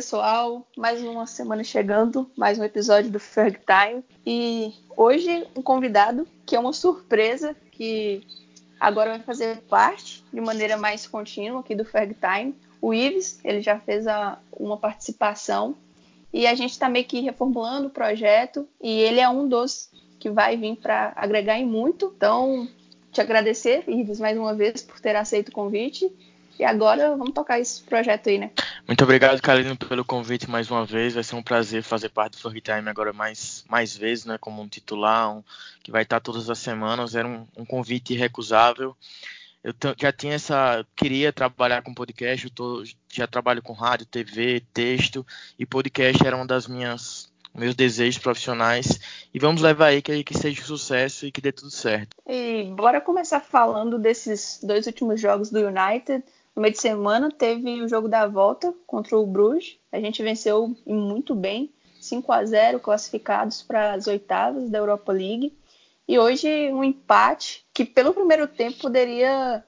Pessoal, mais uma semana chegando, mais um episódio do Ferg Time e hoje um convidado que é uma surpresa que agora vai fazer parte de maneira mais contínua aqui do Ferg Time. O Ives, ele já fez a, uma participação e a gente está meio que reformulando o projeto e ele é um dos que vai vir para agregar em muito. Então, te agradecer, Ives, mais uma vez por ter aceito o convite e agora vamos tocar esse projeto aí, né? Muito obrigado, Carolina, pelo convite mais uma vez. Vai ser um prazer fazer parte do Frog Time agora mais, mais vezes, né? Como um titular, um, que vai estar todas as semanas. Era um, um convite irrecusável. Eu já tinha essa. Queria trabalhar com podcast, eu tô, já trabalho com rádio, TV, texto, e podcast era uma das minhas meus desejos profissionais e vamos levar aí que, que seja um sucesso e que dê tudo certo. E bora começar falando desses dois últimos jogos do United. No meio de semana teve o jogo da volta contra o Bruges. A gente venceu muito bem, 5 a 0 classificados para as oitavas da Europa League. E hoje um empate que pelo primeiro tempo poderia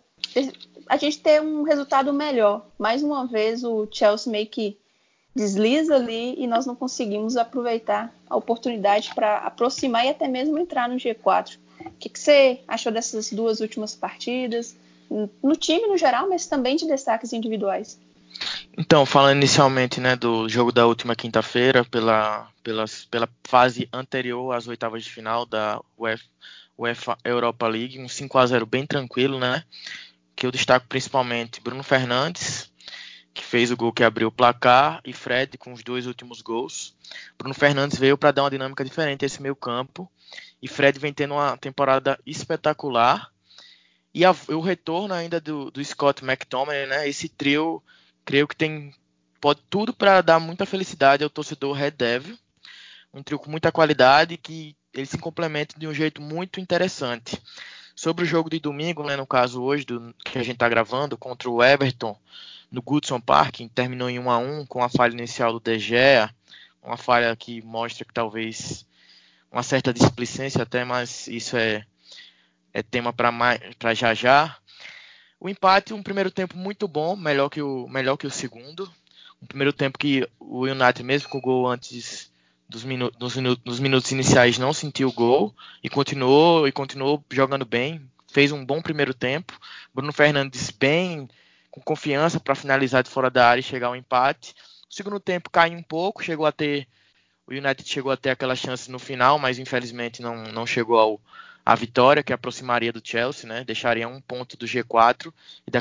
a gente ter um resultado melhor. Mais uma vez o Chelsea meio que desliza ali e nós não conseguimos aproveitar a oportunidade para aproximar e até mesmo entrar no G4. O que, que, você achou dessas duas últimas partidas? No time no geral, mas também de destaques individuais. Então, falando inicialmente né, do jogo da última quinta-feira, pela, pela, pela fase anterior às oitavas de final da UEFA, UEFA Europa League, um 5 a 0 bem tranquilo, né? Que eu destaco principalmente Bruno Fernandes, que fez o gol que abriu o placar, e Fred com os dois últimos gols. Bruno Fernandes veio para dar uma dinâmica diferente a esse meio campo, e Fred vem tendo uma temporada espetacular e a, o retorno ainda do, do Scott McTominay, né? Esse trio, creio que tem pode tudo para dar muita felicidade ao torcedor Red Devil. Um trio com muita qualidade que eles se complementam de um jeito muito interessante. Sobre o jogo de domingo, né, no caso hoje, do, que a gente está gravando, contra o Everton, no Goodson Park, terminou em 1 a 1 com a falha inicial do De Gea, uma falha que mostra que talvez uma certa displicência até, mas isso é é tema para já já. O empate, um primeiro tempo muito bom, melhor que o, melhor que o segundo. Um primeiro tempo que o United, mesmo com o gol antes dos, minu minu minutos iniciais, não sentiu o gol e continuou e continuou jogando bem. Fez um bom primeiro tempo. Bruno Fernandes bem, com confiança para finalizar de fora da área e chegar ao empate. O segundo tempo caiu um pouco, chegou a ter. O United chegou a ter aquela chance no final, mas infelizmente não, não chegou ao, a vitória que aproximaria do Chelsea, né? Deixaria um ponto do G4 e da,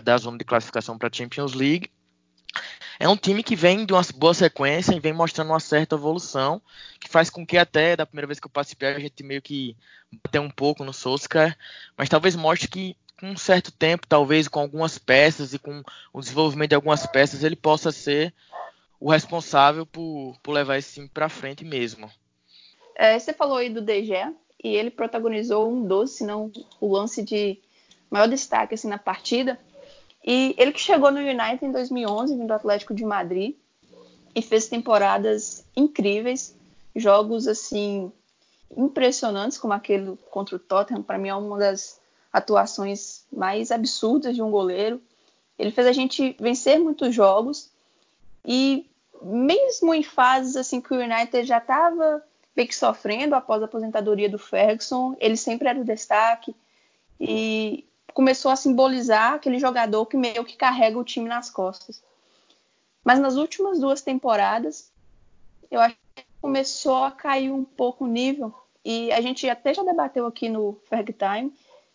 da zona de classificação para a Champions League. É um time que vem de uma boa sequência e vem mostrando uma certa evolução, que faz com que até da primeira vez que eu participei a gente meio que bateu um pouco no Solskjaer, mas talvez mostre que com um certo tempo, talvez com algumas peças e com o desenvolvimento de algumas peças, ele possa ser o responsável por, por levar esse time para frente mesmo. É, você falou aí do DG, e ele protagonizou um doce, se não o lance de maior destaque assim, na partida. E ele que chegou no United em 2011, vindo do Atlético de Madrid, e fez temporadas incríveis, jogos assim impressionantes, como aquele contra o Tottenham, para mim é uma das atuações mais absurdas de um goleiro. Ele fez a gente vencer muitos jogos e mesmo em fases assim que o United já estava meio que sofrendo após a aposentadoria do Ferguson. Ele sempre era o destaque e começou a simbolizar aquele jogador que meio que carrega o time nas costas. Mas nas últimas duas temporadas, eu acho que começou a cair um pouco o nível. E a gente até já debateu aqui no Ferg Time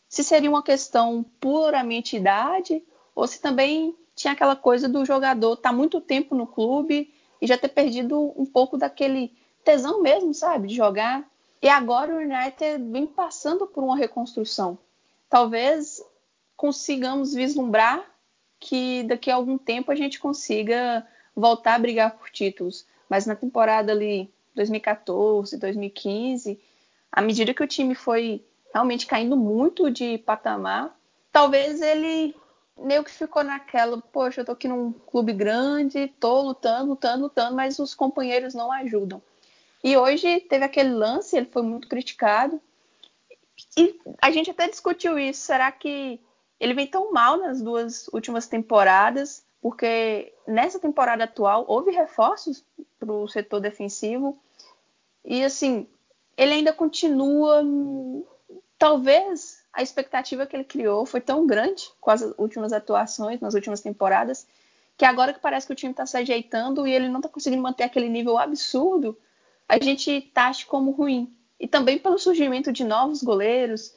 se seria uma questão puramente idade ou se também tinha aquela coisa do jogador estar tá muito tempo no clube e já ter perdido um pouco daquele tesão mesmo, sabe, de jogar. E agora o United vem passando por uma reconstrução. Talvez consigamos vislumbrar que daqui a algum tempo a gente consiga voltar a brigar por títulos. Mas na temporada ali 2014, 2015, à medida que o time foi realmente caindo muito de patamar, talvez ele meio que ficou naquela, poxa, eu tô aqui num clube grande, tô lutando, lutando, lutando, mas os companheiros não ajudam. E hoje teve aquele lance, ele foi muito criticado. E a gente até discutiu isso. Será que ele vem tão mal nas duas últimas temporadas? porque nessa temporada atual houve reforços para o setor defensivo e assim ele ainda continua talvez a expectativa que ele criou foi tão grande com as últimas atuações nas últimas temporadas que agora que parece que o time está se ajeitando e ele não está conseguindo manter aquele nível absurdo, a gente taxa como ruim. E também pelo surgimento de novos goleiros. O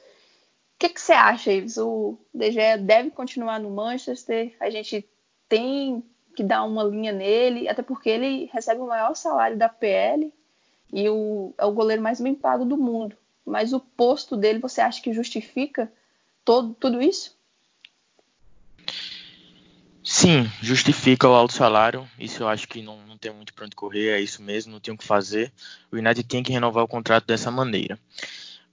que, que você acha, Ives? O DG deve continuar no Manchester? A gente tem que dar uma linha nele, até porque ele recebe o maior salário da PL e o, é o goleiro mais bem pago do mundo. Mas o posto dele, você acha que justifica todo, tudo isso? Sim, justifica o alto salário. Isso eu acho que não, não tem muito para onde correr, é isso mesmo, não tem o que fazer. O United tem que renovar o contrato dessa maneira.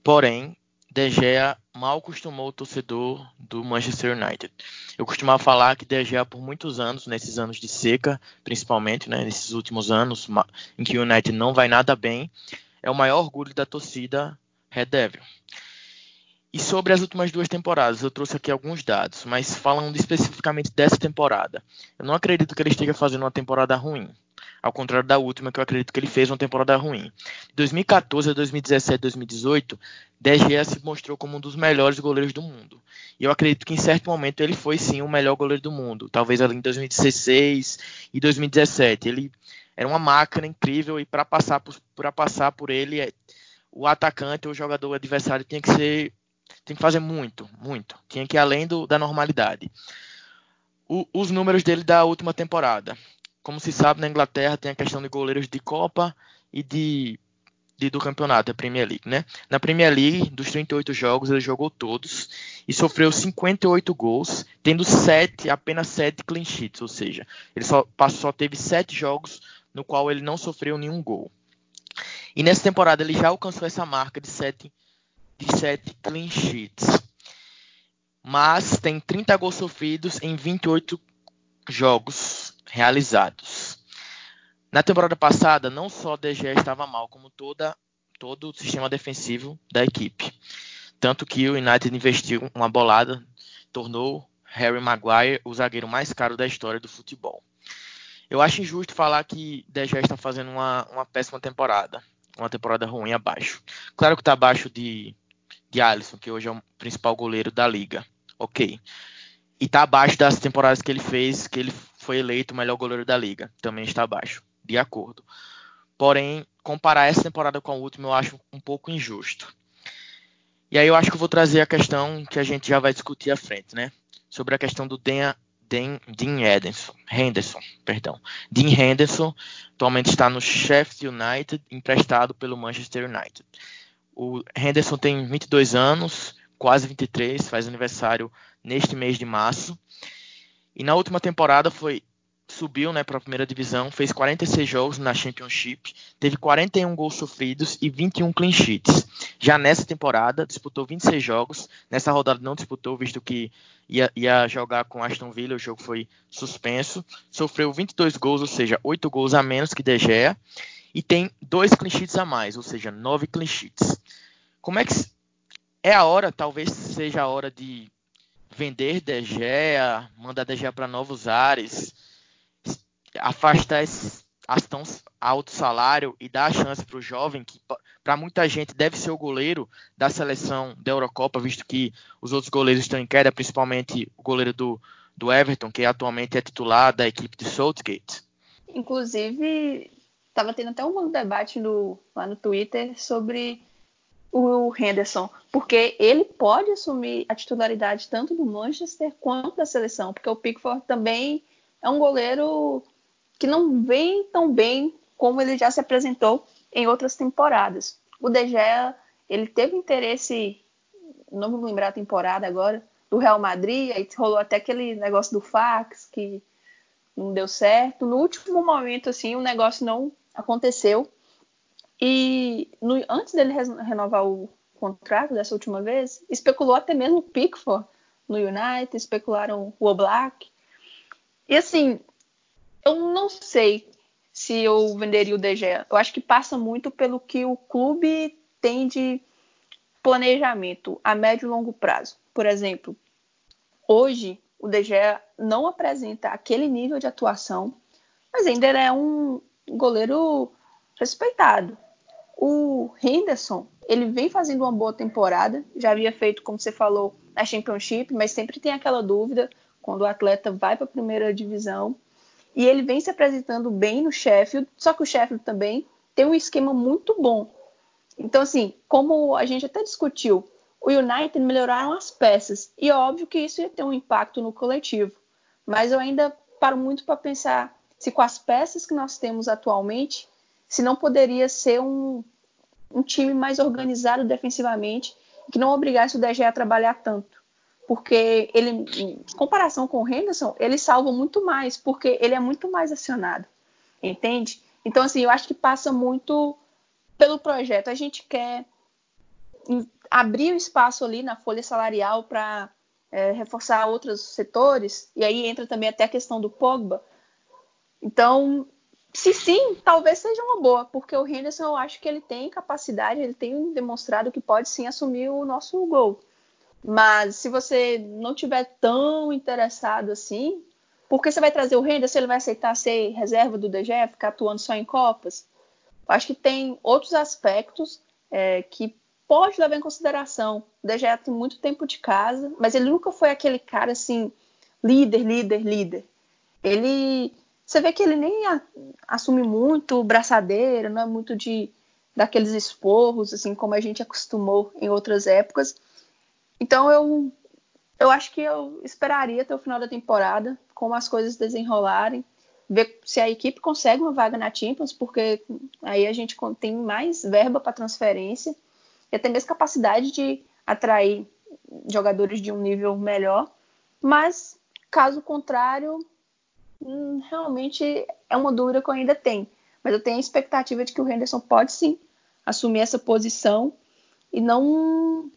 Porém, De Gea mal acostumou o torcedor do Manchester United. Eu costumava falar que De Gea, por muitos anos, nesses anos de seca, principalmente, né, nesses últimos anos em que o United não vai nada bem, é o maior orgulho da torcida Red Devil. E sobre as últimas duas temporadas, eu trouxe aqui alguns dados, mas falando especificamente dessa temporada. Eu não acredito que ele esteja fazendo uma temporada ruim. Ao contrário da última, que eu acredito que ele fez uma temporada ruim. De 2014 a 2017, 2018, De Gea se mostrou como um dos melhores goleiros do mundo. E eu acredito que em certo momento ele foi sim o melhor goleiro do mundo. Talvez ali em 2016 e 2017. Ele era uma máquina incrível e para passar por, passar por ele, o atacante ou o jogador adversário tinha que ser tem que fazer muito, muito. Tinha que ir além do, da normalidade. O, os números dele da última temporada. Como se sabe, na Inglaterra tem a questão de goleiros de Copa e de, de, do campeonato, a Premier League, né? Na Premier League, dos 38 jogos, ele jogou todos e sofreu 58 gols, tendo 7, apenas 7 clean sheets, ou seja, ele só, só teve 7 jogos no qual ele não sofreu nenhum gol. E nessa temporada ele já alcançou essa marca de 7 de 7 clean sheets. Mas tem 30 gols sofridos em 28 jogos realizados. Na temporada passada, não só DG estava mal, como toda, todo o sistema defensivo da equipe. Tanto que o United investiu uma bolada, tornou Harry Maguire o zagueiro mais caro da história do futebol. Eu acho injusto falar que DG está fazendo uma, uma péssima temporada, uma temporada ruim abaixo. Claro que está abaixo de de Alisson, que hoje é o principal goleiro da liga. Ok. E está abaixo das temporadas que ele fez, que ele foi eleito o melhor goleiro da liga. Também está abaixo. De acordo. Porém, comparar essa temporada com a última eu acho um pouco injusto. E aí eu acho que eu vou trazer a questão que a gente já vai discutir à frente, né? Sobre a questão do Dean, Dean, Dean Henderson, Henderson, perdão. Dean Henderson atualmente está no Sheffield United, emprestado pelo Manchester United. O Henderson tem 22 anos, quase 23, faz aniversário neste mês de março. E na última temporada foi subiu né, para a primeira divisão, fez 46 jogos na Championship, teve 41 gols sofridos e 21 clean sheets. Já nessa temporada, disputou 26 jogos. Nessa rodada não disputou, visto que ia, ia jogar com Aston Villa, o jogo foi suspenso. Sofreu 22 gols, ou seja, 8 gols a menos que De Gea e tem dois clean sheets a mais, ou seja, nove clean sheets. Como é que é a hora, talvez seja a hora de vender De Gea, mandar De Gea para novos ares, afastar esses as tão alto salário e dar a chance para o jovem, que para muita gente deve ser o goleiro da seleção da Eurocopa, visto que os outros goleiros estão em queda, principalmente o goleiro do, do Everton, que atualmente é titular da equipe de Southgate. Inclusive, estava tendo até um debate no, lá no Twitter sobre o Henderson, porque ele pode assumir a titularidade tanto do Manchester quanto da seleção, porque o Pickford também é um goleiro que não vem tão bem como ele já se apresentou em outras temporadas. O De Gea, ele teve interesse, não me lembrar a temporada agora, do Real Madrid, aí rolou até aquele negócio do fax que não deu certo. No último momento, assim, o negócio não aconteceu. E no, antes dele renovar o contrato dessa última vez, especulou até mesmo o Pickford no United, especularam o Oblak. E assim, eu não sei se eu venderia o Gea. Eu acho que passa muito pelo que o clube tem de planejamento a médio e longo prazo. Por exemplo, hoje o Gea não apresenta aquele nível de atuação, mas ainda é um goleiro respeitado. O Henderson, ele vem fazendo uma boa temporada, já havia feito, como você falou, na Championship, mas sempre tem aquela dúvida quando o atleta vai para a primeira divisão. E ele vem se apresentando bem no Sheffield, só que o Sheffield também tem um esquema muito bom. Então, assim, como a gente até discutiu, o United melhoraram as peças. E é óbvio que isso ia ter um impacto no coletivo. Mas eu ainda paro muito para pensar se com as peças que nós temos atualmente, se não poderia ser um, um time mais organizado defensivamente, que não obrigasse o DG a trabalhar tanto. Porque ele, em comparação com o Henderson, ele salva muito mais, porque ele é muito mais acionado. Entende? Então, assim, eu acho que passa muito pelo projeto. A gente quer abrir o espaço ali na folha salarial para é, reforçar outros setores, e aí entra também até a questão do Pogba. Então, se sim, talvez seja uma boa, porque o Henderson eu acho que ele tem capacidade, ele tem demonstrado que pode sim assumir o nosso gol. Mas se você não tiver tão interessado assim, por que você vai trazer o Henderson? Ele vai aceitar ser reserva do DG, ficar atuando só em Copas? Acho que tem outros aspectos é, que pode levar em consideração. O DG tem muito tempo de casa, mas ele nunca foi aquele cara assim, líder, líder, líder. Ele. Você vê que ele nem a, assume muito braçadeira, não é muito de daqueles esporros, assim como a gente acostumou em outras épocas. Então eu, eu acho que eu esperaria até o final da temporada, como as coisas desenrolarem, ver se a equipe consegue uma vaga na Champions, porque aí a gente tem mais verba para transferência e até mesmo capacidade de atrair jogadores de um nível melhor. Mas, caso contrário, hum, realmente é uma dúvida que eu ainda tenho. Mas eu tenho a expectativa de que o Henderson pode sim assumir essa posição e não.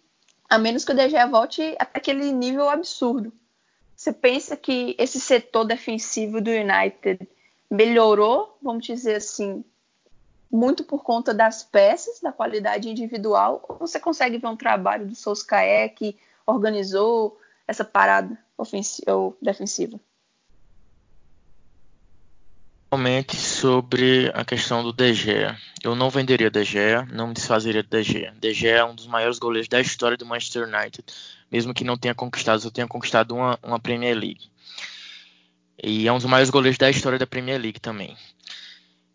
A menos que o DG volte até aquele nível absurdo. Você pensa que esse setor defensivo do United melhorou, vamos dizer assim, muito por conta das peças, da qualidade individual, ou você consegue ver um trabalho do Solskjaer que organizou essa parada ofensiva ou defensiva? Realmente sobre a questão do Gea. Eu não venderia De Gea, não me desfazeria de De Gea. De Gea é um dos maiores goleiros da história do Manchester United, mesmo que não tenha conquistado, eu tenha conquistado uma, uma Premier League. E é um dos maiores goleiros da história da Premier League também.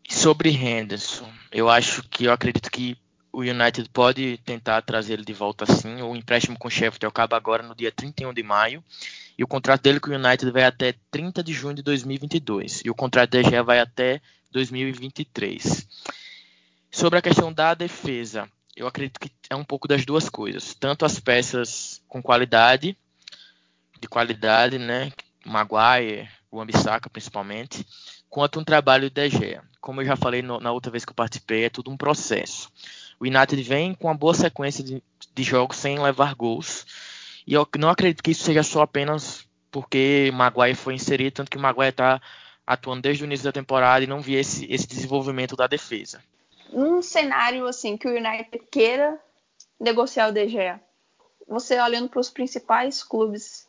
Sobre Henderson, eu acho que eu acredito que o United pode tentar trazer ele de volta sim. O empréstimo com o Sheffield acaba agora no dia 31 de maio. E o contrato dele com o United vai até 30 de junho de 2022. E o contrato da Gea vai até 2023. Sobre a questão da defesa, eu acredito que é um pouco das duas coisas. Tanto as peças com qualidade, de qualidade, né? Maguire, o Ambissaca principalmente, quanto um trabalho de Gea. Como eu já falei no, na outra vez que eu participei, é tudo um processo. O United vem com uma boa sequência de, de jogos sem levar gols. E eu não acredito que isso seja só apenas porque Maguire foi inserido, tanto que Maguire está atuando desde o início da temporada e não vi esse, esse desenvolvimento da defesa. Um cenário assim que o United queira negociar o De Gea, você olhando para os principais clubes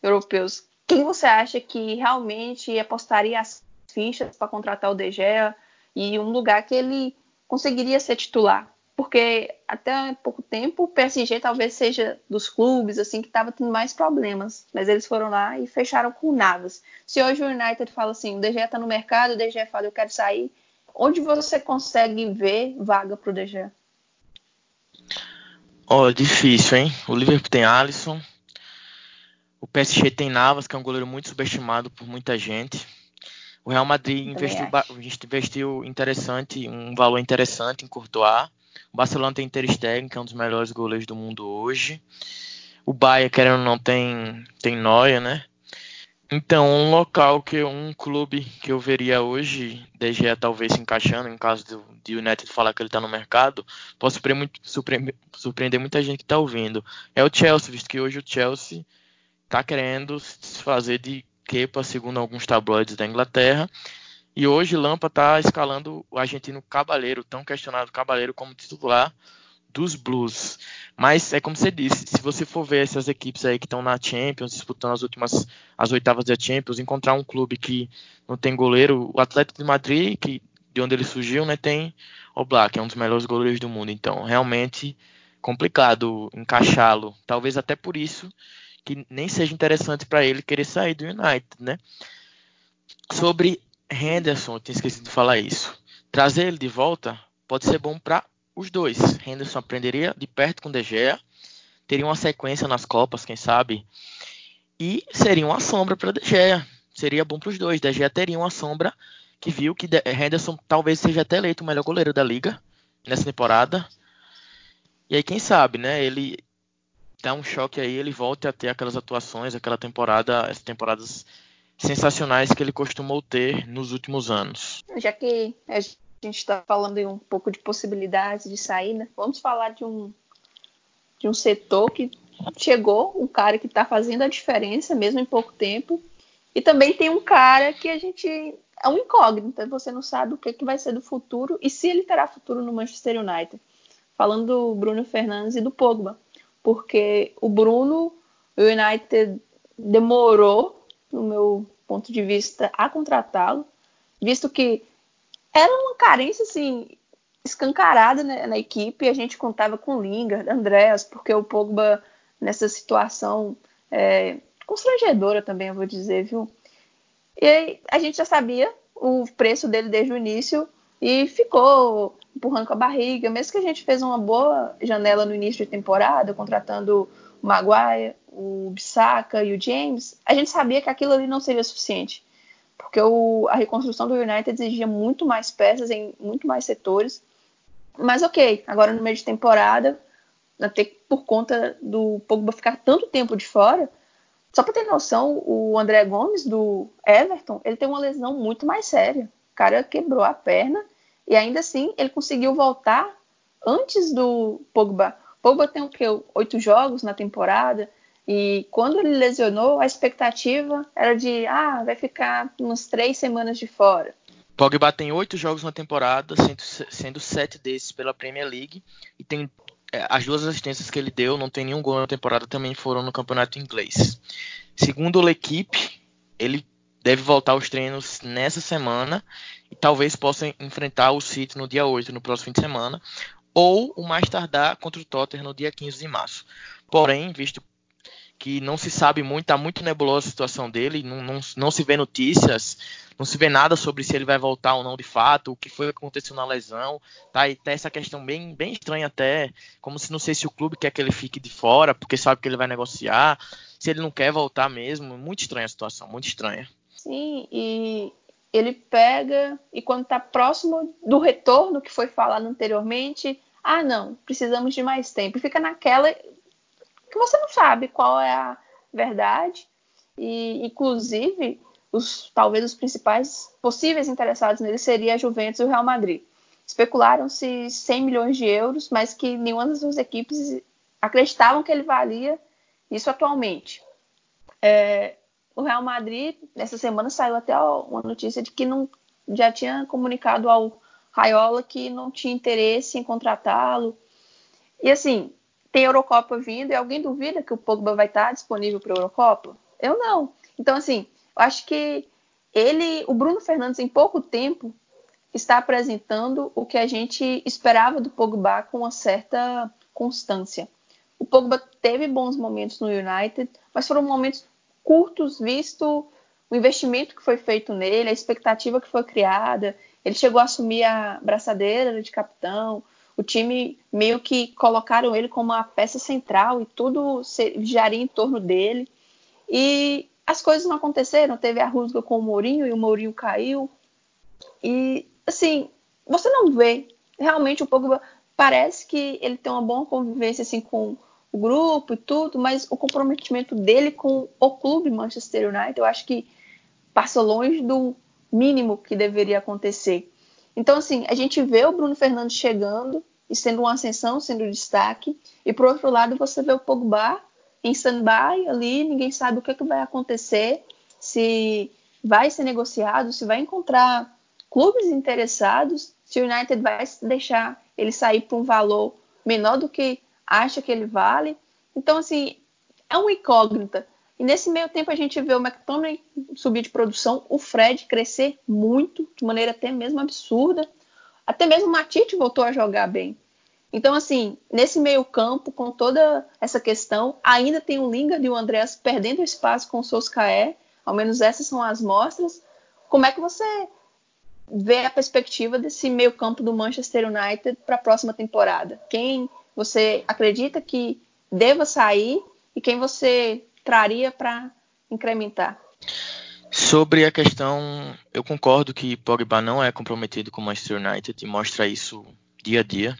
europeus, quem você acha que realmente apostaria as fichas para contratar o De Gea e um lugar que ele conseguiria ser titular? Porque até pouco tempo o PSG talvez seja dos clubes assim que estava tendo mais problemas, mas eles foram lá e fecharam com Navas. Se hoje o United fala assim, o Gea está no mercado, o De Gea fala eu quero sair, onde você consegue ver vaga para o De Gea? Oh, difícil, hein? O Liverpool tem Alisson, o PSG tem Navas, que é um goleiro muito subestimado por muita gente. O Real Madrid investiu, investiu interessante, um valor interessante em Courtois. O Barcelona tem Ter Stegen, que é um dos melhores goleiros do mundo hoje. O Bayern, querendo ou não, tem, tem Neuer, né? Então, um local que um clube que eu veria hoje, DG talvez se encaixando, em caso do, de United falar que ele está no mercado, pode surpreender, surpreender, muita gente que está ouvindo. É o Chelsea, visto que hoje o Chelsea está querendo se fazer de Kepa, segundo alguns tabloides da Inglaterra. E hoje Lampa está escalando o argentino Cabaleiro, tão questionado Cabaleiro como titular dos Blues. Mas é como você disse, se você for ver essas equipes aí que estão na Champions, disputando as últimas as oitavas da Champions, encontrar um clube que não tem goleiro, o Atlético de Madrid, que de onde ele surgiu, né, tem o Black, é um dos melhores goleiros do mundo. Então, realmente complicado encaixá-lo. Talvez até por isso que nem seja interessante para ele querer sair do United, né? Sobre Henderson, eu tinha esquecido de falar isso. Trazer ele de volta pode ser bom para os dois. Henderson aprenderia de perto com De Gea, teria uma sequência nas Copas, quem sabe, e seria uma sombra para De Gea. Seria bom para os dois. De Gea teria uma sombra que viu que Henderson talvez seja até eleito o melhor goleiro da liga nessa temporada. E aí, quem sabe, né? Ele dá um choque aí, ele volte a ter aquelas atuações, aquela temporada, as temporadas sensacionais que ele costumou ter nos últimos anos. Já que a gente está falando um pouco de possibilidades de saída, vamos falar de um de um setor que chegou, um cara que está fazendo a diferença mesmo em pouco tempo, e também tem um cara que a gente é um incógnito, você não sabe o que, que vai ser do futuro e se ele terá futuro no Manchester United. Falando do Bruno Fernandes e do Pogba, porque o Bruno, o United demorou, no meu ponto de vista, a contratá-lo, visto que era uma carência assim escancarada né, na equipe. A gente contava com Lingard, Andreas, porque o Pogba nessa situação é, constrangedora também, eu vou dizer, viu? E aí, a gente já sabia o preço dele desde o início e ficou empurrando com a barriga. Mesmo que a gente fez uma boa janela no início de temporada, contratando o Maguire, o Bissaka e o James, a gente sabia que aquilo ali não seria suficiente. Porque o, a reconstrução do United exigia muito mais peças em muito mais setores. Mas ok, agora no meio de temporada, até por conta do Pogba ficar tanto tempo de fora, só para ter noção, o André Gomes do Everton, ele tem uma lesão muito mais séria. O cara quebrou a perna e ainda assim ele conseguiu voltar antes do Pogba. Pogba tem o quê? Oito jogos na temporada. E quando ele lesionou, a expectativa era de, ah, vai ficar umas três semanas de fora. Pogba tem oito jogos na temporada, sendo, sendo sete desses pela Premier League, e tem é, as duas assistências que ele deu, não tem nenhum gol na temporada, também foram no campeonato inglês. Segundo a equipe, ele deve voltar aos treinos nessa semana e talvez possa enfrentar o City no dia 8, no próximo fim de semana, ou o mais tardar contra o Tottenham no dia 15 de março. Porém, visto que não se sabe muito, está muito nebulosa a situação dele, não, não, não, se vê notícias, não se vê nada sobre se ele vai voltar ou não de fato, o que foi que aconteceu na lesão, tá? E tá essa questão bem, bem estranha até, como se não sei se o clube quer que ele fique de fora, porque sabe que ele vai negociar, se ele não quer voltar mesmo, muito estranha a situação, muito estranha. Sim, e ele pega e quando está próximo do retorno que foi falado anteriormente, ah não, precisamos de mais tempo, e fica naquela que você não sabe qual é a verdade. E, inclusive, os, talvez os principais possíveis interessados nele seria a Juventus e o Real Madrid. Especularam-se 100 milhões de euros, mas que nenhuma das duas equipes acreditavam que ele valia isso atualmente. É, o Real Madrid, nessa semana, saiu até uma notícia de que não já tinha comunicado ao Raiola que não tinha interesse em contratá-lo. E assim, tem Eurocopa vindo e alguém duvida que o Pogba vai estar disponível para a Eurocopa? Eu não. Então, assim, eu acho que ele, o Bruno Fernandes, em pouco tempo, está apresentando o que a gente esperava do Pogba com uma certa constância. O Pogba teve bons momentos no United, mas foram momentos curtos, visto o investimento que foi feito nele, a expectativa que foi criada. Ele chegou a assumir a braçadeira de capitão, o time meio que colocaram ele como a peça central e tudo giraria em torno dele. E as coisas não aconteceram. Teve a rusga com o Mourinho e o Mourinho caiu. E, assim, você não vê. Realmente, o Pogba parece que ele tem uma boa convivência assim, com o grupo e tudo, mas o comprometimento dele com o clube Manchester United, eu acho que passa longe do mínimo que deveria acontecer. Então, assim, a gente vê o Bruno Fernandes chegando, e sendo uma ascensão, sendo destaque. E por outro lado, você vê o Pogba em stand-by ali, ninguém sabe o que, é que vai acontecer, se vai ser negociado, se vai encontrar clubes interessados, se o United vai deixar ele sair por um valor menor do que acha que ele vale. Então, assim, é uma incógnita. E nesse meio tempo a gente vê o McTominay subir de produção, o Fred crescer muito, de maneira até mesmo absurda. Até mesmo o Matite voltou a jogar bem. Então, assim, nesse meio campo, com toda essa questão, ainda tem o Lingard e o Andreas perdendo espaço com o Soscaé, ao menos essas são as mostras. Como é que você vê a perspectiva desse meio campo do Manchester United para a próxima temporada? Quem você acredita que deva sair e quem você traria para incrementar? Sobre a questão, eu concordo que Pogba não é comprometido com o Manchester United e mostra isso dia a dia.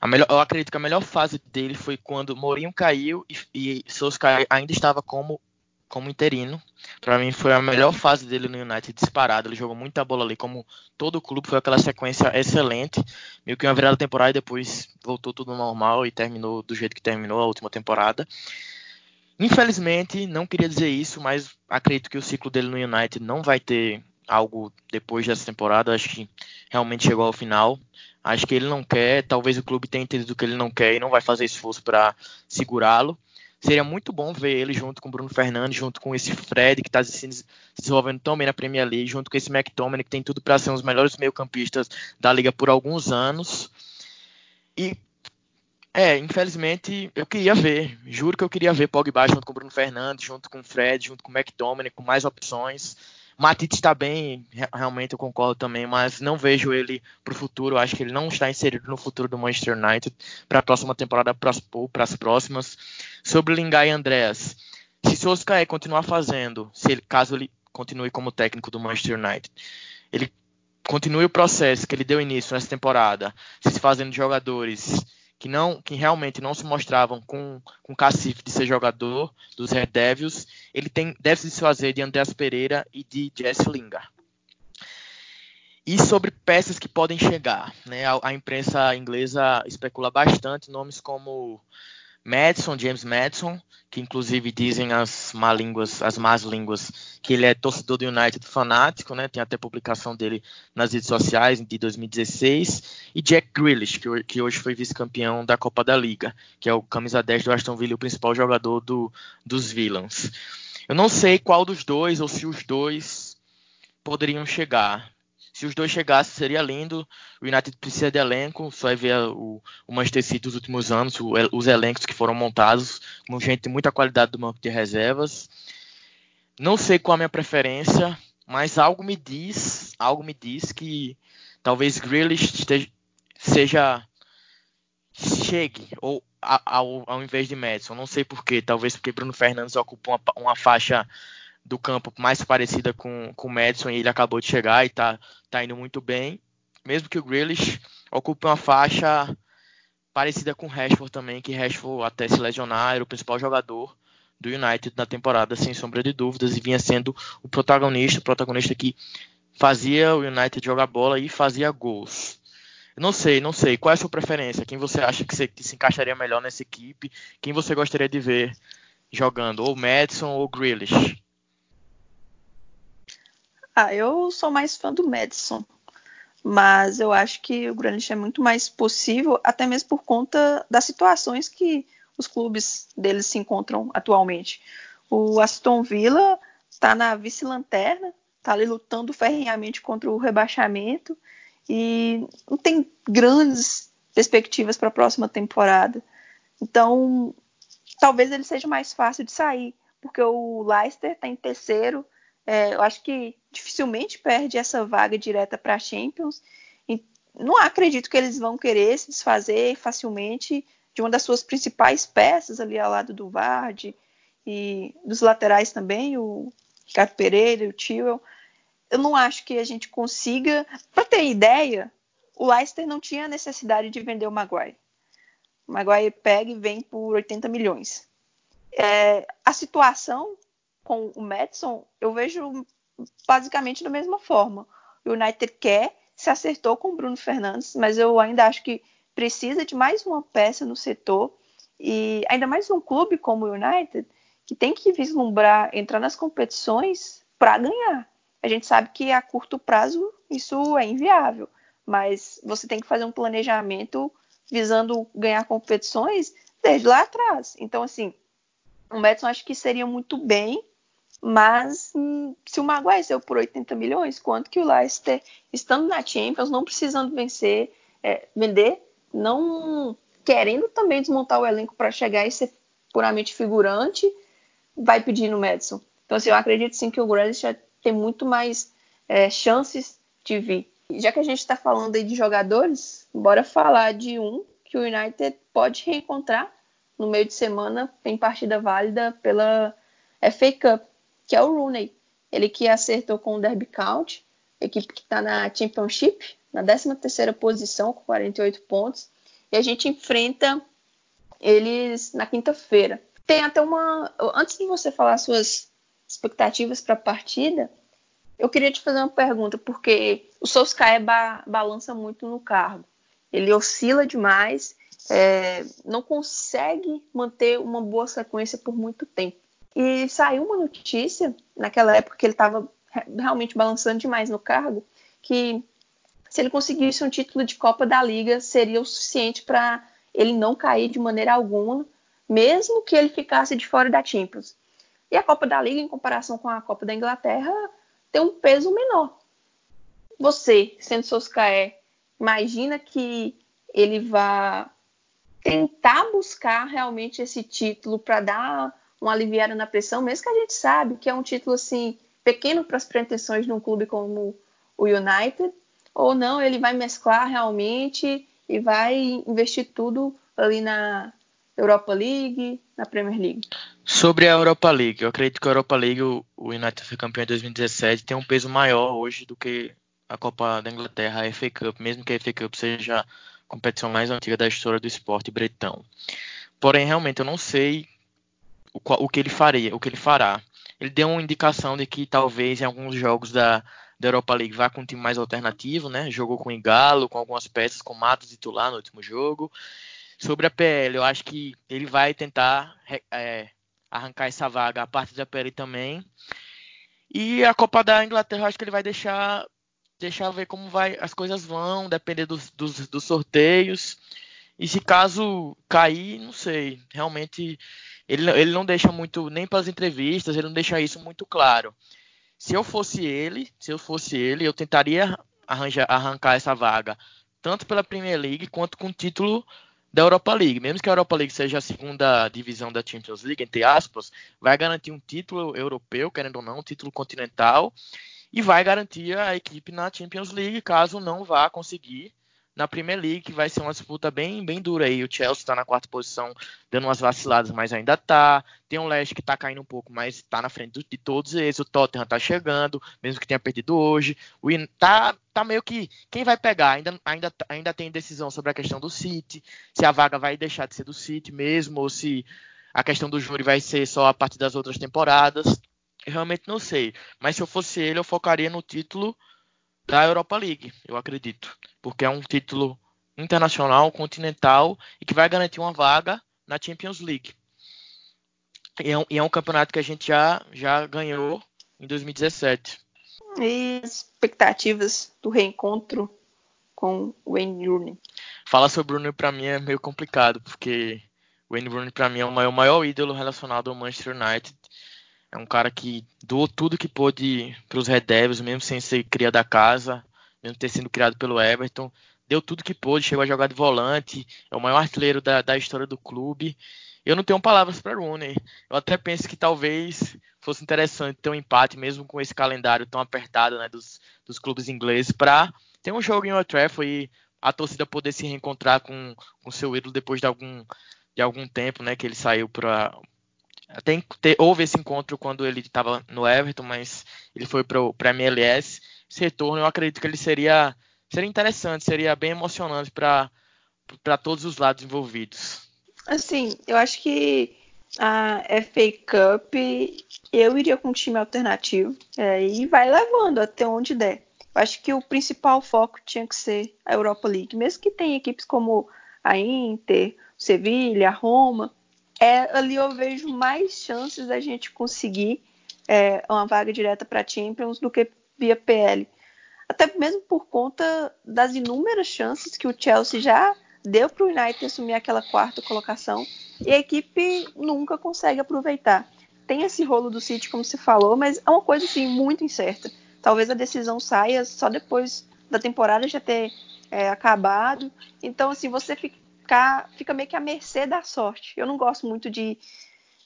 A melhor, eu acredito que a melhor fase dele foi quando Mourinho caiu e, e Solskjaer ainda estava como, como interino. Para mim foi a melhor fase dele no United disparado. Ele jogou muita bola ali, como todo o clube foi aquela sequência excelente, meio que uma virada temporada e depois voltou tudo normal e terminou do jeito que terminou a última temporada. Infelizmente, não queria dizer isso, mas acredito que o ciclo dele no United não vai ter algo depois dessa temporada. Acho que realmente chegou ao final. Acho que ele não quer, talvez o clube tenha entendido que ele não quer e não vai fazer esforço para segurá-lo. Seria muito bom ver ele junto com o Bruno Fernandes, junto com esse Fred que está se desenvolvendo tão bem na Premier League, junto com esse McTominay que tem tudo para ser um dos melhores meio-campistas da liga por alguns anos. E é, infelizmente eu queria ver, juro que eu queria ver Pogba junto com o Bruno Fernandes, junto com o Fred, junto com o McTominay, com mais opções. Matite está bem, realmente eu concordo também, mas não vejo ele para o futuro. Acho que ele não está inserido no futuro do Manchester United para a próxima temporada ou para as próximas. Sobre Lingard e Andreas, se Solskjaer continuar fazendo, se ele, caso ele continue como técnico do Manchester United, ele continue o processo que ele deu início nessa temporada, se fazendo jogadores que não que realmente não se mostravam com, com cacife de ser jogador dos Red Devils, ele tem, deve se fazer de Andreas Pereira e de Jesse Lingard. E sobre peças que podem chegar, né? a, a imprensa inglesa especula bastante nomes como Madison, James Madison, que inclusive dizem as má línguas, as más línguas, que ele é torcedor do United fanático, né? Tem até publicação dele nas redes sociais de 2016. E Jack Grealish, que, que hoje foi vice-campeão da Copa da Liga, que é o camisa 10 do Aston Villa, o principal jogador do, dos Villains. Eu não sei qual dos dois ou se os dois poderiam chegar. Se os dois chegassem, seria lindo. O United precisa de elenco, só vai ver o, o Manchester City dos últimos anos, o, os elencos que foram montados, com gente de muita qualidade do banco de reservas. Não sei qual a minha preferência, mas algo me diz, algo me diz que talvez Grealish esteja, seja chegue ou ao, ao invés de Madison. Não sei porquê, talvez porque Bruno Fernandes ocupa uma, uma faixa do campo mais parecida com, com o Madison e ele acabou de chegar e tá, tá indo muito bem. Mesmo que o Grealish ocupe uma faixa parecida com o Rashford também, que Rashford até se lesionar era o principal jogador do United na temporada, sem sombra de dúvidas, e vinha sendo o protagonista, o protagonista que fazia o United jogar bola e fazia gols. Não sei, não sei. Qual é a sua preferência? Quem você acha que, você, que se encaixaria melhor nessa equipe? Quem você gostaria de ver jogando? Ou Madison ou Grealish? Ah, eu sou mais fã do Madison. Mas eu acho que o Grealish é muito mais possível, até mesmo por conta das situações que os clubes deles se encontram atualmente. O Aston Villa está na vice-lanterna, está ali lutando ferrenhamente contra o rebaixamento e não tem grandes perspectivas para a próxima temporada. Então, talvez ele seja mais fácil de sair, porque o Leicester está em terceiro, é, eu acho que dificilmente perde essa vaga direta para a Champions. E não acredito que eles vão querer se desfazer facilmente de uma das suas principais peças ali ao lado do Vardy e dos laterais também, o Ricardo Pereira o Tio. Eu não acho que a gente consiga. Para ter ideia, o Leicester não tinha necessidade de vender o Maguire. O Maguire pega e vem por 80 milhões. É, a situação com o Madison, eu vejo basicamente da mesma forma. O United quer, se acertou com o Bruno Fernandes, mas eu ainda acho que precisa de mais uma peça no setor e ainda mais um clube como o United que tem que vislumbrar entrar nas competições para ganhar. A gente sabe que a curto prazo isso é inviável, mas você tem que fazer um planejamento visando ganhar competições desde lá atrás. Então, assim, o Madison acho que seria muito bem, mas se o Maguire saiu por 80 milhões, quanto que o Leicester, estando na Champions, não precisando vencer, é, vender, não querendo também desmontar o elenco para chegar e ser puramente figurante, vai pedir no Madison. Então, assim, eu acredito sim que o Grealish já tem muito mais é, chances de vir. Já que a gente está falando aí de jogadores, bora falar de um que o United pode reencontrar no meio de semana em partida válida pela FA Cup, que é o Rooney. Ele que acertou com o Derby County, equipe que está na Championship, na 13ª posição com 48 pontos. E a gente enfrenta eles na quinta-feira. Tem até uma... Antes de você falar suas expectativas para a partida, eu queria te fazer uma pergunta, porque o Solskjaer ba balança muito no cargo. Ele oscila demais, é, não consegue manter uma boa sequência por muito tempo. E saiu uma notícia, naquela época que ele estava realmente balançando demais no cargo, que se ele conseguisse um título de Copa da Liga, seria o suficiente para ele não cair de maneira alguma, mesmo que ele ficasse de fora da Champions. E a Copa da Liga, em comparação com a Copa da Inglaterra, tem um peso menor. Você, sendo Solskjaer, imagina que ele vá tentar buscar realmente esse título para dar uma aliviada na pressão, mesmo que a gente sabe que é um título assim pequeno para as pretensões de um clube como o United, ou não, ele vai mesclar realmente e vai investir tudo ali na Europa League, na Premier League. Sobre a Europa League, eu acredito que a Europa League, o United foi campeão em 2017, tem um peso maior hoje do que a Copa da Inglaterra, a FA Cup, mesmo que a FA Cup seja a competição mais antiga da história do esporte bretão. Porém, realmente, eu não sei o, o que ele faria, o que ele fará. Ele deu uma indicação de que talvez em alguns jogos da, da Europa League vá com um time mais alternativo, né? Jogou com o Igalo, com algumas peças, com Matos titular no último jogo. Sobre a PL, eu acho que ele vai tentar é, arrancar essa vaga a parte da PL também. E a Copa da Inglaterra, eu acho que ele vai deixar deixar ver como vai as coisas vão, depender dos, dos, dos sorteios. E se caso cair, não sei. Realmente ele, ele não deixa muito, nem pelas entrevistas, ele não deixa isso muito claro. Se eu fosse ele, se eu fosse ele, eu tentaria arranjar, arrancar essa vaga, tanto pela Premier League quanto com o título da Europa League. Mesmo que a Europa League seja a segunda divisão da Champions League, entre aspas, vai garantir um título europeu, querendo ou não, um título continental, e vai garantir a equipe na Champions League, caso não vá conseguir na Premier League, que vai ser uma disputa bem, bem dura aí. O Chelsea está na quarta posição, dando umas vaciladas, mas ainda tá. Tem o Leste que está caindo um pouco, mas está na frente de todos eles. O Tottenham está chegando, mesmo que tenha perdido hoje. O In... tá, tá meio que quem vai pegar? Ainda, ainda, ainda tem decisão sobre a questão do City, se a vaga vai deixar de ser do City mesmo, ou se a questão do júri vai ser só a partir das outras temporadas. Eu realmente não sei. Mas se eu fosse ele, eu focaria no título da Europa League, eu acredito, porque é um título internacional, continental e que vai garantir uma vaga na Champions League. E é um, e é um campeonato que a gente já, já ganhou em 2017. E expectativas do reencontro com o Wayne Rooney? Falar sobre o Rooney para mim é meio complicado, porque o Wayne Rooney para mim é o maior, maior ídolo relacionado ao Manchester United é um cara que doou tudo que pôde para os Red Devils, mesmo sem ser cria da casa, mesmo ter sido criado pelo Everton. Deu tudo que pôde, chegou a jogar de volante, é o maior artilheiro da, da história do clube. Eu não tenho palavras para Rooney. Eu até penso que talvez fosse interessante ter um empate, mesmo com esse calendário tão apertado né, dos, dos clubes ingleses, para ter um jogo em Old Trafford e a torcida poder se reencontrar com o seu ídolo depois de algum, de algum tempo, né, que ele saiu para tem, ter, houve esse encontro quando ele estava no Everton, mas ele foi para a MLS. Esse retorno eu acredito que ele seria, seria interessante, seria bem emocionante para todos os lados envolvidos. Assim, eu acho que a FA Cup eu iria com um time alternativo é, e vai levando até onde der. Eu acho que o principal foco tinha que ser a Europa League, mesmo que tenha equipes como a Inter, Sevilha, a Roma, é, ali eu vejo mais chances da gente conseguir é, uma vaga direta para Champions do que via PL. Até mesmo por conta das inúmeras chances que o Chelsea já deu para o United assumir aquela quarta colocação e a equipe nunca consegue aproveitar. Tem esse rolo do City, como se falou, mas é uma coisa assim muito incerta. Talvez a decisão saia só depois da temporada já ter é, acabado. Então, assim, você fica, fica meio que à mercê da sorte. Eu não gosto muito de,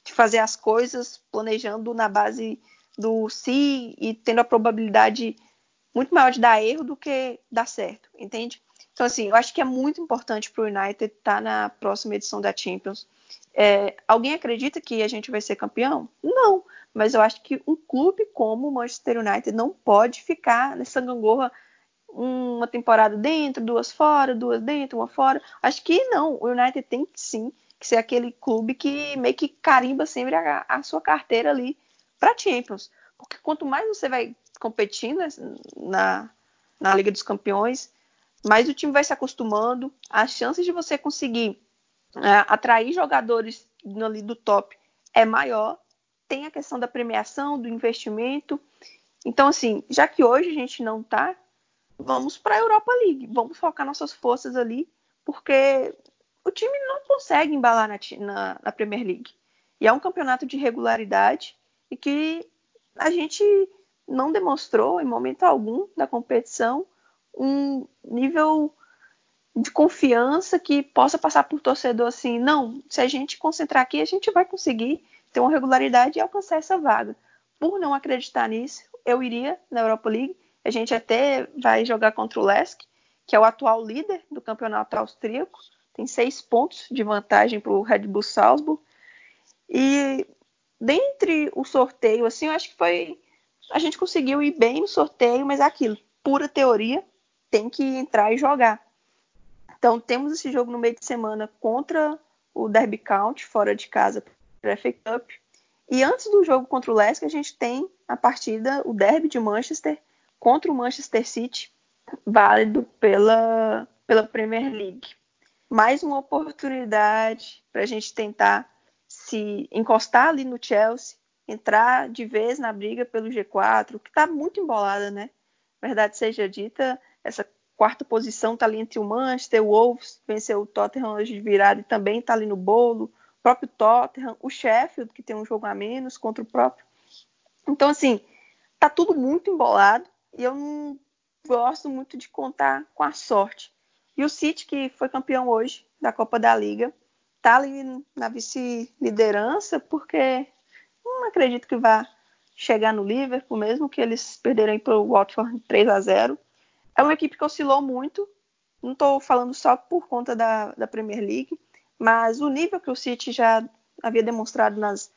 de fazer as coisas planejando na base do si e tendo a probabilidade muito maior de dar erro do que dar certo, entende? Então, assim, eu acho que é muito importante para o United estar tá na próxima edição da Champions. É, alguém acredita que a gente vai ser campeão? Não, mas eu acho que um clube como o Manchester United não pode ficar nessa gangorra uma temporada dentro, duas fora, duas dentro, uma fora. Acho que não. O United tem sim que ser aquele clube que meio que carimba sempre a, a sua carteira ali para Champions. Porque quanto mais você vai competindo na, na Liga dos Campeões, mais o time vai se acostumando. As chances de você conseguir é, atrair jogadores ali do top é maior. Tem a questão da premiação, do investimento. Então, assim, já que hoje a gente não tá, vamos para a Europa League. Vamos focar nossas forças ali, porque o time não consegue embalar na, na, na Premier League. E é um campeonato de regularidade e que a gente não demonstrou em momento algum da competição um nível de confiança que possa passar por torcedor assim, não, se a gente concentrar aqui, a gente vai conseguir ter uma regularidade e alcançar essa vaga. Por não acreditar nisso, eu iria na Europa League. A gente até vai jogar contra o Lesk, que é o atual líder do campeonato austríaco. Tem seis pontos de vantagem para o Red Bull Salzburg. E dentre o sorteio, assim, eu acho que foi. A gente conseguiu ir bem no sorteio, mas é aquilo, pura teoria, tem que entrar e jogar. Então temos esse jogo no meio de semana contra o Derby County, fora de casa, para FA Cup. E antes do jogo contra o Leicester, a gente tem a partida, o Derby de Manchester contra o Manchester City, válido pela, pela Premier League. Mais uma oportunidade para a gente tentar se encostar ali no Chelsea, entrar de vez na briga pelo G4, que está muito embolada, né? Verdade seja dita, essa quarta posição está ali entre o Manchester, o Wolves venceu o Tottenham hoje de virada e também está ali no bolo, o próprio Tottenham, o Sheffield, que tem um jogo a menos contra o próprio. Então, assim, tá tudo muito embolado e eu não gosto muito de contar com a sorte. E o City, que foi campeão hoje da Copa da Liga, tá ali na vice-liderança, porque não acredito que vá chegar no Liverpool, mesmo que eles perderem para o Watford 3 a 0 é uma equipe que oscilou muito. Não estou falando só por conta da, da Premier League, mas o nível que o City já havia demonstrado nas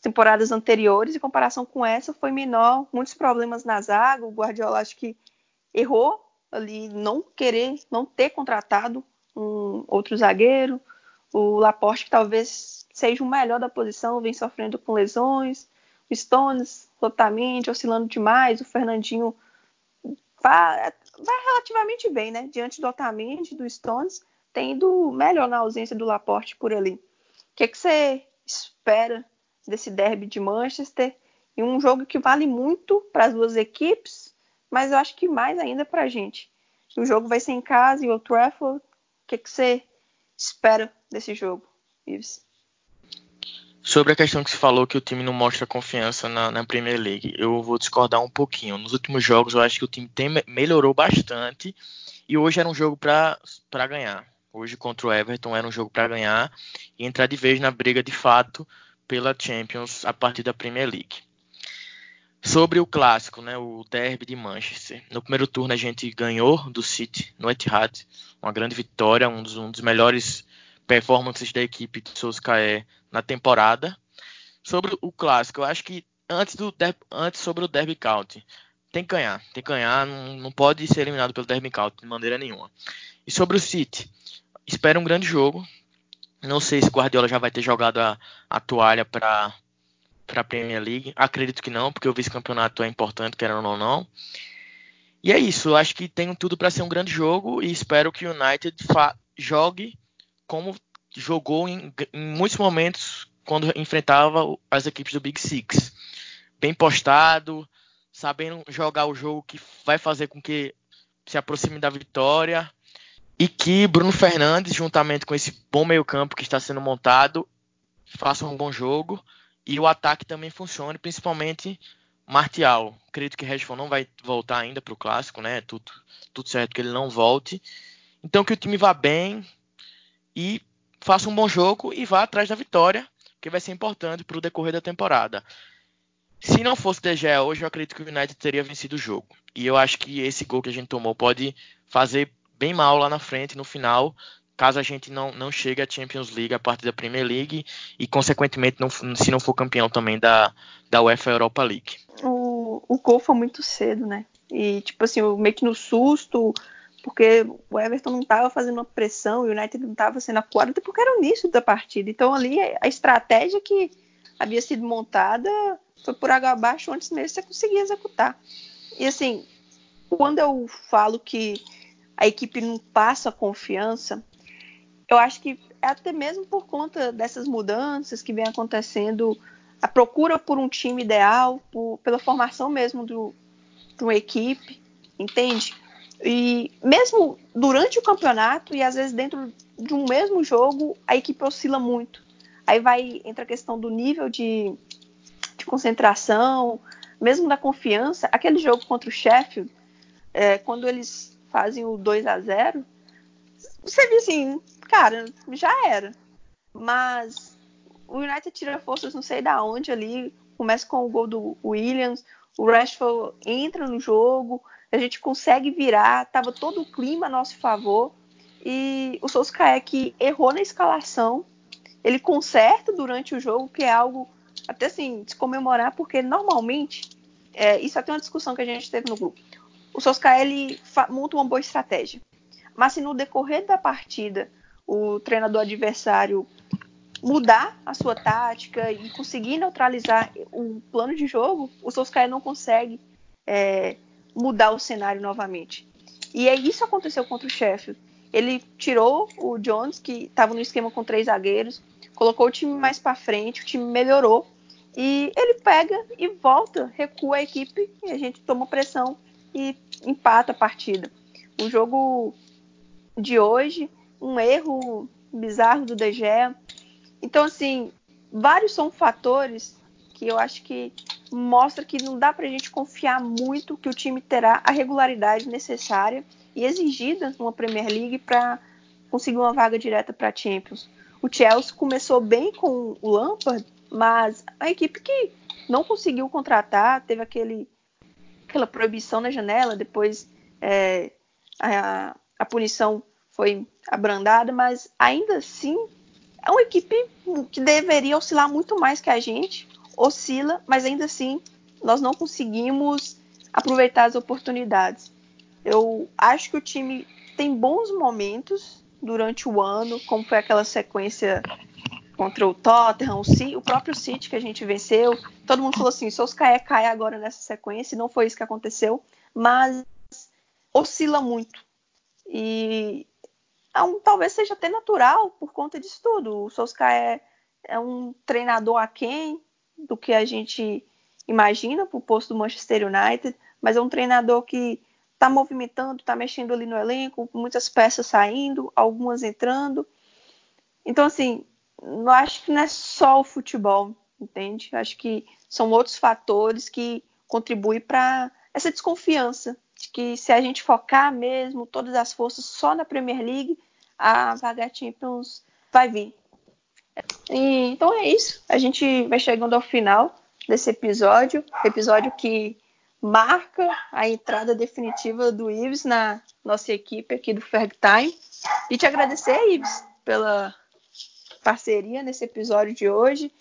temporadas anteriores, em comparação com essa, foi menor. Muitos problemas na zaga. O Guardiola acho que errou ali não querer, não ter contratado um outro zagueiro. O Laporte, que talvez seja o melhor da posição, vem sofrendo com lesões. O Stones, totalmente oscilando demais. O Fernandinho vai, vai relativamente bem, né? Diante do Otamendi, do Stones, tendo melhor na ausência do Laporte por ali. O que, é que você espera desse derby de Manchester? E um jogo que vale muito para as duas equipes, mas eu acho que mais ainda para a gente. O jogo vai ser em casa, em Old Trafford. O que, que você espera desse jogo, Ives? Sobre a questão que se falou que o time não mostra confiança na, na, Premier League, eu vou discordar um pouquinho. Nos últimos jogos, eu acho que o time tem, melhorou bastante e hoje era um jogo para ganhar. Hoje contra o Everton era um jogo para ganhar e entrar de vez na briga de fato pela Champions a partir da Premier League. Sobre o clássico, né, o derby de Manchester. No primeiro turno a gente ganhou do City no Etihad, uma grande vitória, um dos, um dos melhores performances da equipe de Solskjaer na temporada. Sobre o clássico, eu acho que antes do antes sobre o Derby County, tem que ganhar, tem que ganhar, não, não pode ser eliminado pelo Derby County de maneira nenhuma. E sobre o City, espero um grande jogo. Não sei se o Guardiola já vai ter jogado a, a toalha para a Premier League. Acredito que não, porque o vice-campeonato é importante, querendo ou não. E é isso, acho que tem tudo para ser um grande jogo e espero que o United jogue como jogou em, em, muitos momentos quando enfrentava as equipes do Big Six. Bem postado, sabendo jogar o jogo que vai fazer com que se aproxime da vitória. E que Bruno Fernandes, juntamente com esse bom meio-campo que está sendo montado, faça um bom jogo e o ataque também funcione, principalmente Martial. Acredito que Rashford não vai voltar ainda para o clássico, né? Tudo, tudo certo que ele não volte. Então que o time vá bem e faça um bom jogo e vá atrás da vitória, que vai ser importante para o decorrer da temporada. Se não fosse De Gea hoje, eu acredito que o United teria vencido o jogo. E eu acho que esse gol que a gente tomou pode fazer bem mal lá na frente, no final, caso a gente não, não chegue à Champions League a partir da Premier League e, consequentemente, não, se não for campeão também da, da UEFA Europa League. O, o gol foi muito cedo, né? E, tipo assim, meio que no susto, porque o Everton não estava fazendo uma pressão o United não estava sendo acuado, até porque era o início da partida. Então, ali, a estratégia que havia sido montada foi por água abaixo antes mesmo você conseguir executar. E, assim, quando eu falo que a equipe não passa confiança, eu acho que é até mesmo por conta dessas mudanças que vem acontecendo, a procura por um time ideal, por, pela formação mesmo do, de uma equipe, entende? E mesmo durante o campeonato e às vezes dentro de um mesmo jogo, a equipe oscila muito. Aí vai entra a questão do nível de, de concentração, mesmo da confiança. Aquele jogo contra o Sheffield, é, quando eles fazem o 2 a 0 você vê assim, cara, já era. Mas o United tira forças não sei da onde ali, começa com o gol do Williams, o Rashford entra no jogo, a gente consegue virar, tava todo o clima a nosso favor. E o Solskjaer que errou na escalação, ele conserta durante o jogo, que é algo até assim, de comemorar, porque normalmente, é, isso até uma discussão que a gente teve no grupo o Solskjaer ele monta uma boa estratégia. Mas se no decorrer da partida o treinador adversário mudar a sua tática e conseguir neutralizar o plano de jogo, o Solskjaer não consegue é, mudar o cenário novamente. E é isso aconteceu contra o Sheffield. Ele tirou o Jones, que estava no esquema com três zagueiros, colocou o time mais para frente, o time melhorou. E ele pega e volta, recua a equipe e a gente toma pressão e empata a partida. O jogo de hoje, um erro bizarro do Gea. Então, assim, vários são fatores que eu acho que mostra que não dá para a gente confiar muito que o time terá a regularidade necessária e exigida numa Premier League para conseguir uma vaga direta para a Champions. O Chelsea começou bem com o Lampard, mas a equipe que não conseguiu contratar, teve aquele aquela proibição na janela, depois é, a, a punição foi abrandada, mas ainda assim é uma equipe que deveria oscilar muito mais que a gente, oscila, mas ainda assim nós não conseguimos aproveitar as oportunidades. Eu acho que o time tem bons momentos durante o ano, como foi aquela sequência contra o Tottenham, o, o próprio City que a gente venceu. Todo mundo falou assim: Solskjaer cai agora nessa sequência, e não foi isso que aconteceu, mas oscila muito. E é um, talvez seja até natural por conta disso tudo. O Solskjaer é, é um treinador aquém do que a gente imagina para o posto do Manchester United, mas é um treinador que está movimentando, está mexendo ali no elenco, muitas peças saindo, algumas entrando. Então, assim, eu acho que não é só o futebol, entende? Eu acho que são outros fatores que contribuem para essa desconfiança de que se a gente focar mesmo todas as forças só na Premier League, a vaga Champions vai vir. E, então é isso. A gente vai chegando ao final desse episódio, episódio que marca a entrada definitiva do Ives na nossa equipe aqui do Ferg Time. E te agradecer, Ives, pela parceria nesse episódio de hoje.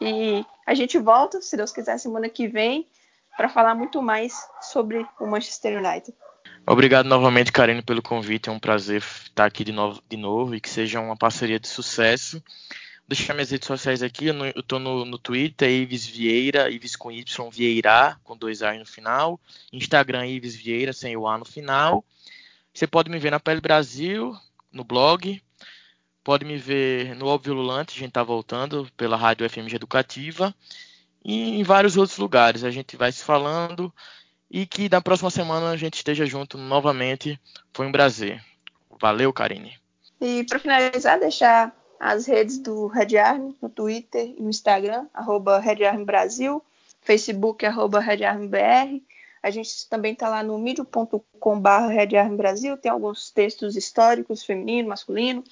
E a gente volta, se Deus quiser, semana que vem, para falar muito mais sobre o Manchester United. Obrigado novamente, Karine, pelo convite. É um prazer estar aqui de novo, de novo e que seja uma parceria de sucesso. Deixar minhas redes sociais aqui. Eu estou no, no, Twitter, Ives Vieira, Ives com Y, Vieira, com dois A no final. Instagram, Ives Vieira, sem o A no final. Você pode me ver na Pele Brasil, no blog, Pode me ver no Óbvio Lulante, a gente está voltando pela Rádio FMG Educativa e em vários outros lugares. A gente vai se falando e que na próxima semana a gente esteja junto novamente. Foi um prazer. Valeu, Karine. E para finalizar, deixar as redes do Red Army no Twitter e no Instagram, arroba Red Army Brasil, Facebook, arroba Red Army BR. A gente também está lá no medium.com.br Red Brasil, tem alguns textos históricos, feminino, masculino,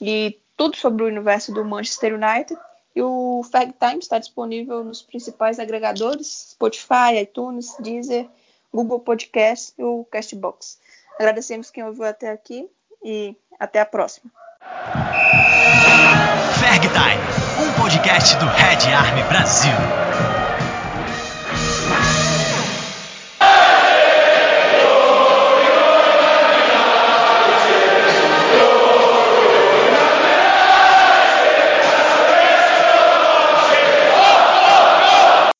e tudo sobre o universo do Manchester United. E o Fag Times está disponível nos principais agregadores: Spotify, iTunes, Deezer, Google Podcast e o Castbox. Agradecemos quem ouviu até aqui e até a próxima. Fag Time, um podcast do Red Army Brasil.